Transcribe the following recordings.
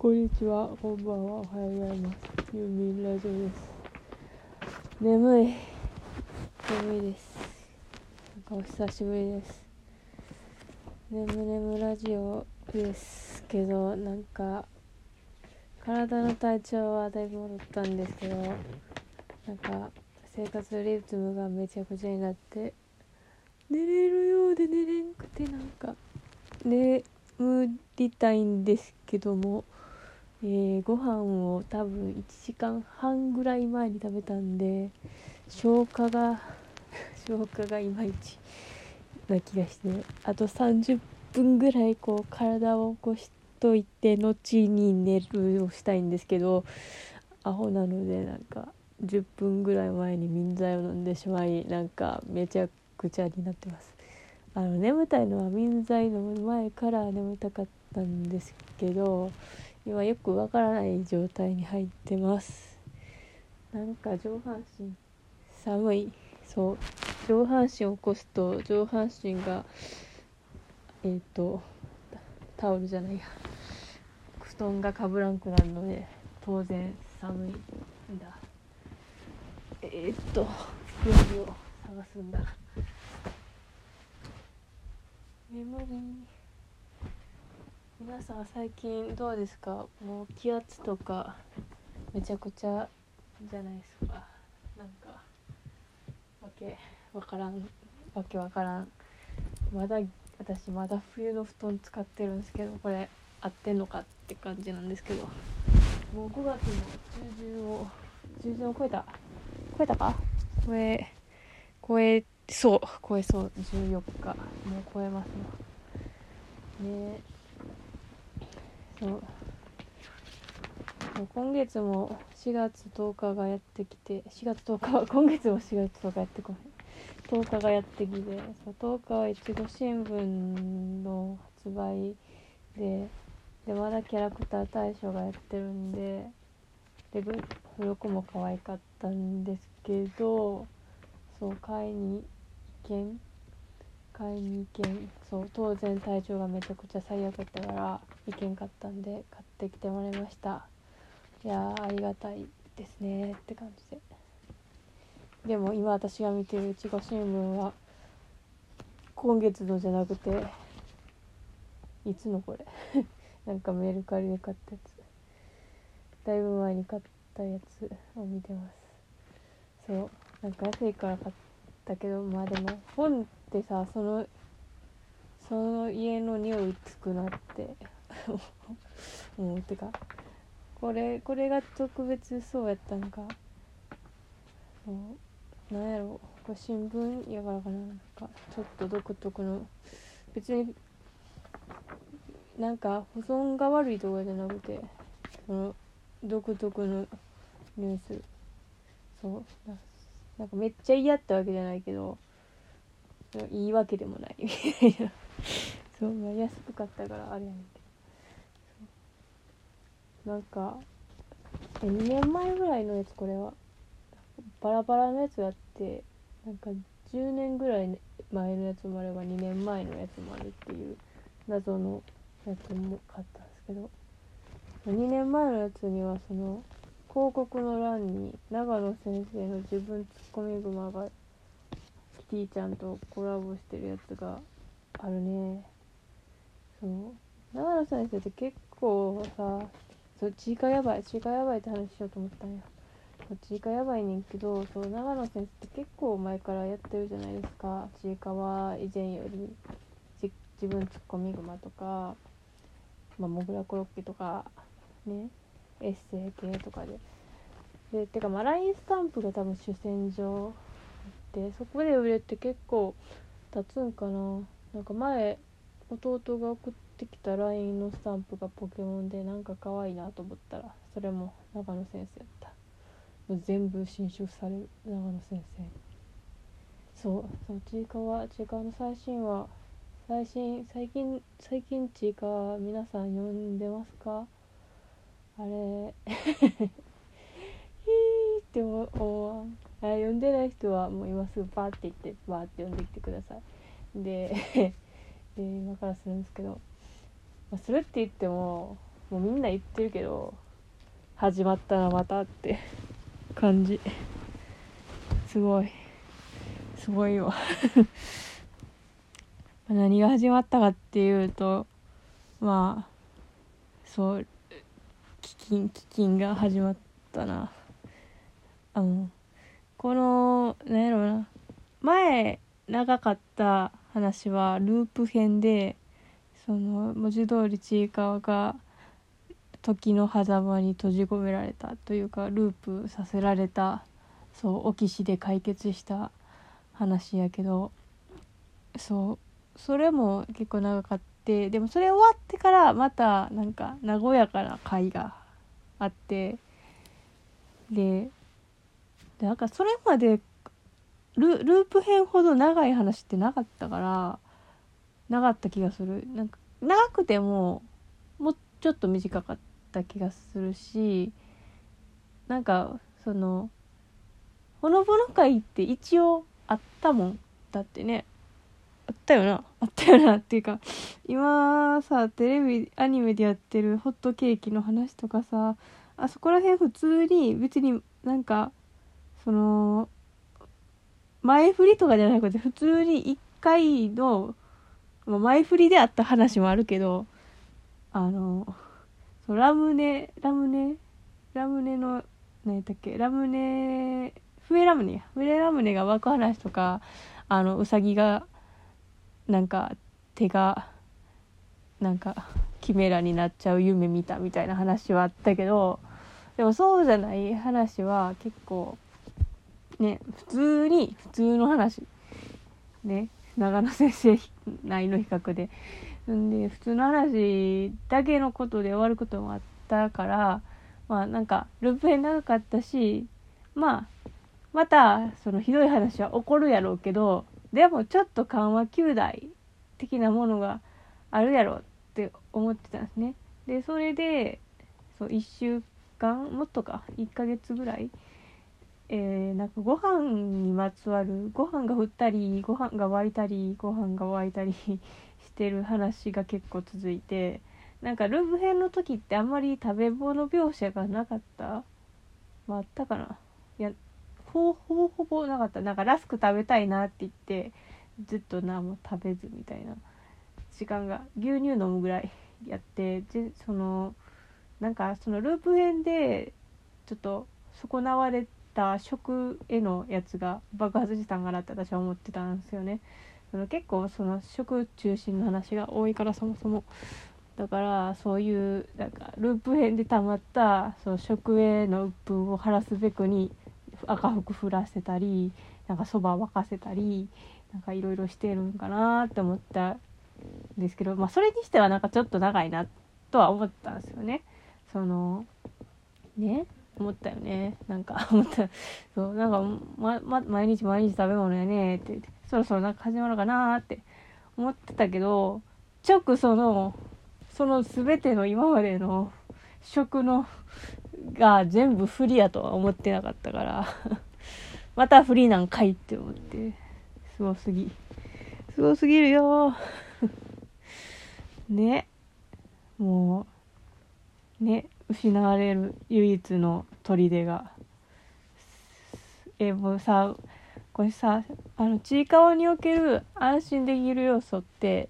こんにちは、こんばんは、おはようございます。ユーミンラジオです。眠い。眠いです。なんかお久しぶりです。眠眠ラジオですけど、なんか、体の体調はだいぶ戻ったんですけど、なんか、生活リズムがめちゃくちゃになって、寝れるようで寝れんくて、なんか、眠りたいんですけども、えー、ご飯を多分1時間半ぐらい前に食べたんで消化が 消化がいまいちな気がしてあと30分ぐらいこう体を起こしといて後に寝るをしたいんですけどアホなのでなんか10分ぐらい前に眠剤を飲んでしまいなんかめちゃくちゃになってます。あの眠たいのは眠剤飲む前から眠たかったんですけど今よくわからない状態に入ってます。なんか上半身寒い。そう。上半身を起こすと上半身がえっ、ー、とタオルじゃないや。布団がかぶらんくなるので当然寒いんだ。えっ、ー、と料理を探すんだ。眠り皆さん最近どうですか？もう気圧とかめちゃくちゃじゃないですか。なんかわけわからんわけわからん。まだ私まだ冬の布団使ってるんですけどこれ合ってんのかって感じなんですけど。もう5月の中旬を中旬を超えた超えたか？超え超えそう超えそう。14日。もう超えます。のね。そう。今月も4月10日がやってきて4月10日は 今月も4月10日やってこない。10日がやってきてそう10日はいちご新聞の発売ででまだキャラクター大賞がやってるんでで付録も可愛かったんですけどそう買いに行けん？買いに行けん？そう当然体調がめちゃくちゃ最悪だったから行けんかったんで買ってきてもらいました。いやありがたいですね。って感じで。でも今私が見てるいちご新聞は今月のじゃなくていつのこれ？なんかメルカリで買ったやつ。だいぶ前に買ったやつを見てます。そう。なんか安いから買ったけどまあでも本ってさそのその家の匂いつくなって。思 うてかこれこれが特別そうやったんか。そうなんやろこれ新聞やからかな。なんかちょっと独特の。別になんか保存が悪いとかじゃなくてその独特のニュース。そうなんかめっちゃ嫌ってわけじゃないけどいいわけでもない。みたいなそう、まあ、安かったからあれやねんけど。なんかえ2年前ぐらいのやつこれは。バラバラのやつがあってなんか10年ぐらい前のやつもあれば2年前のやつもあるっていう謎のやつも買ったんですけど。2年前のやつにはその広告の欄に長野先生の自分ツッコミグマがキティちゃんとコラボしてるやつがあるね。そう。長野先生って結構さそうちいかやばいちいかやばいって話しようと思ったんや。ちいかやばいねんけどそう長野先生って結構前からやってるじゃないですか。ちいかは以前より自分ツッコミグマとか、まあ、モグラコロッケとかねエッセイ系とかで。でてかまあ LINE スタンプが多分主戦場でそこで売れて結構経つんかな。なんか前弟が送ってきた LINE のスタンプがポケモンでなんか可愛いなと思ったらそれも長野先生やった。もう全部新種される長野先生。そうそうちいかわちいかの最新話最新最近最近ちいか皆さん読んでますか？あれヒーって思わん。あ読んでない人はもう今すぐパーって言ってバーって読んできてください。で で今からするんですけど、まあ、するって言ってももうみんな言ってるけど始まったなまたって感じ。すごい。すごいわ。何が始まったかっていうとまあそう飢饉飢饉が始まったな。あのこのなんやろうな。前長かった話はループ編でその文字通りちいかわが時の狭間に閉じ込められたというかループさせられたそうオキシで解決した話やけどそうそれも結構長かってでもそれ終わってからまたなんか和やかな回があってでなんかそれまでルループ編ほど長い話ってなかったからなかった気がする。なんか長くてももうちょっと短かった気がするしなんかそのほのぼの会って一応あったもんだってね。あったよな。あったよなっていうか今さテレビアニメでやってるホットケーキの話とかさあそこら辺普通に別になんかその前振りとかじゃなくて普通に1回のま前振りであった話もあるけどあのラムネラムネラムネの何やったっけラムネ笛ラムネや。笛ラムネが湧く話とかあのうさぎがなんか手がなんかキメラになっちゃう夢見たみたいな話はあったけどでもそうじゃない話は結構ね普通に普通の話。ね。長野先生内の比較でんで普通の話だけのことで終わることもあったからまあなんかループ編長かったしまあまたそのひどい話は起こるやろうけどでもちょっと緩和球大的なものがあるやろうって思ってたんですね。でそれでそう1週間もっとか1ヶ月ぐらいえー、なんかご飯にまつわるご飯が振ったりご飯が沸いたりご飯が沸いたりしてる話が結構続いて なんかループ編の時ってあんまり食べ物描写がなかった？まあ、ったかな？いやほぼほぼなかった。なんかラスク食べたいなって言ってずっと何も食べずみたいな時間が牛乳飲むぐらいやってでそのなんかそのループ編でちょっと損なわれてた食へのやつが爆発したんかなって私は思ってたんですよね。その結構その食中心の話が多いからそもそもだからそういうなんかループ編でたまったその食への鬱憤を晴らすべくに赤服降らせたりなんかそば沸かせたりなんかいろいろしてるんかなって思ったんですけど、まあ、それにしてはなんかちょっと長いなとは思ったんですよね。そのね思ったよね。なんか 思った。そうなんか、まま、毎日毎日食べ物やね。ってそろそろなんか始まるかなって。思ってたけど直そのその全ての今までの食のが全部不利やとは思ってなかったから。また不利なんかいって思って。すごすぎ。すごすぎるよ。ね。もうね失われる唯一の砦が。えもうさこれさあのちいかわにおける安心できる要素って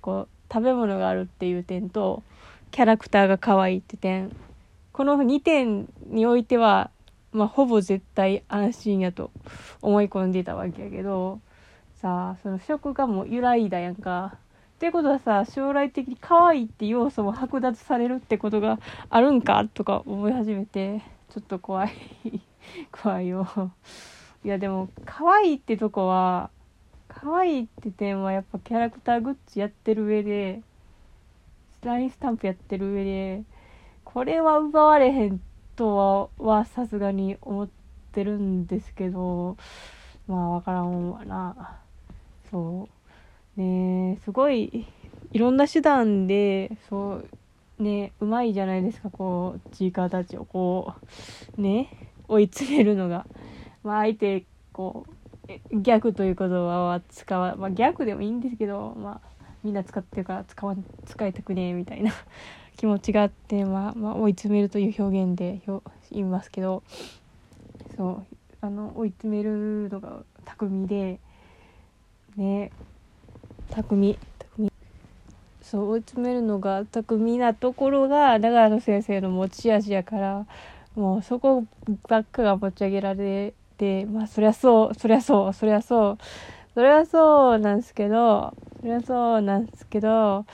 こう食べ物があるっていう点とキャラクターが可愛いって点。この2点においては、まあ、ほぼ絶対安心やと思い込んでたわけやけどさあその食がもう揺らいだやんか。ってことはさ将来的に可愛いって要素も剥奪されるってことがあるんかとか思い始めてちょっと怖い。怖いよ。いやでも可愛いってとこは可愛いって点はやっぱキャラクターグッズやってる上で LINE スタンプやってる上でこれは奪われへんとはさすがに思ってるんですけどまあ分からんわな。そう。ねすごいいろんな手段でそうねうまいじゃないですかこうチーカーたちをこうね追い詰めるのが。まあ、相手こう逆という言葉は使わ、まあ、逆でもいいんですけど、まあ、みんな使ってるから使わ使いたくねえみたいな 気持ちがあって、まあ、まあ追い詰めるという表現で表言いますけどそうあの追い詰めるのが巧みでね巧み巧みそう追い詰めるのが巧みなところが長野先生の持ち味やからもうそこばっかが持ち上げられてまあそりゃそうそりゃそうそりゃそうそれはそうなんですけどそれはそうなんですけど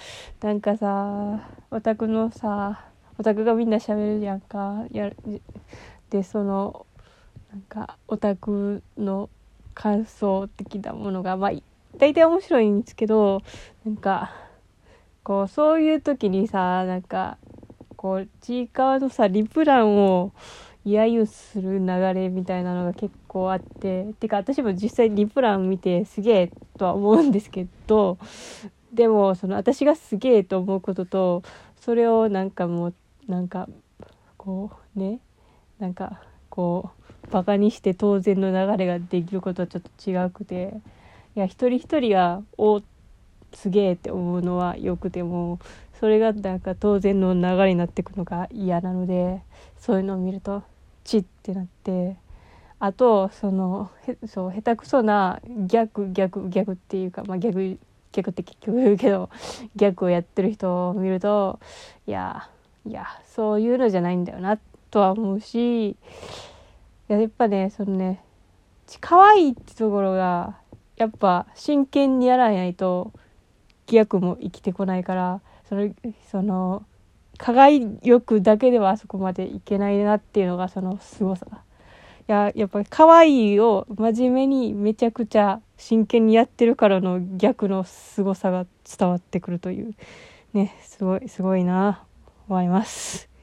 なんかさオタクのさオタクがみんな喋るやんかやでそのなんかオタクの感想的なものがまあ大体面白いんですけどなんかこうそういう時にさなんかこうちいかわのさリプランを揶揄する流れみたいなのが結構あっててか私も実際リプラン見てすげえとは思うんですけどでもその私がすげえと思うこととそれをなんかもうなんかこうねなんかこうバカにして当然の流れができることはちょっと違くていや一人一人が「おすげえ」って思うのはよくてもそれがなんか当然の流れになっていくのが嫌なのでそういうのを見るとチッってなってあとそのへそう下手くそな逆逆逆っていうかまあ逆逆って結局言うけど 逆をやってる人を見るといやいやそういうのじゃないんだよなとは思うしいややっぱねそのね可愛いってところがやっぱ真剣にやらないと逆も生きてこないからそのその輝くだけではあそこまでいけないなっていうのがその凄さいややっぱり可愛いを真面目にめちゃくちゃ真剣にやってるからの逆の凄さが伝わってくるというねすごいすごいな思います。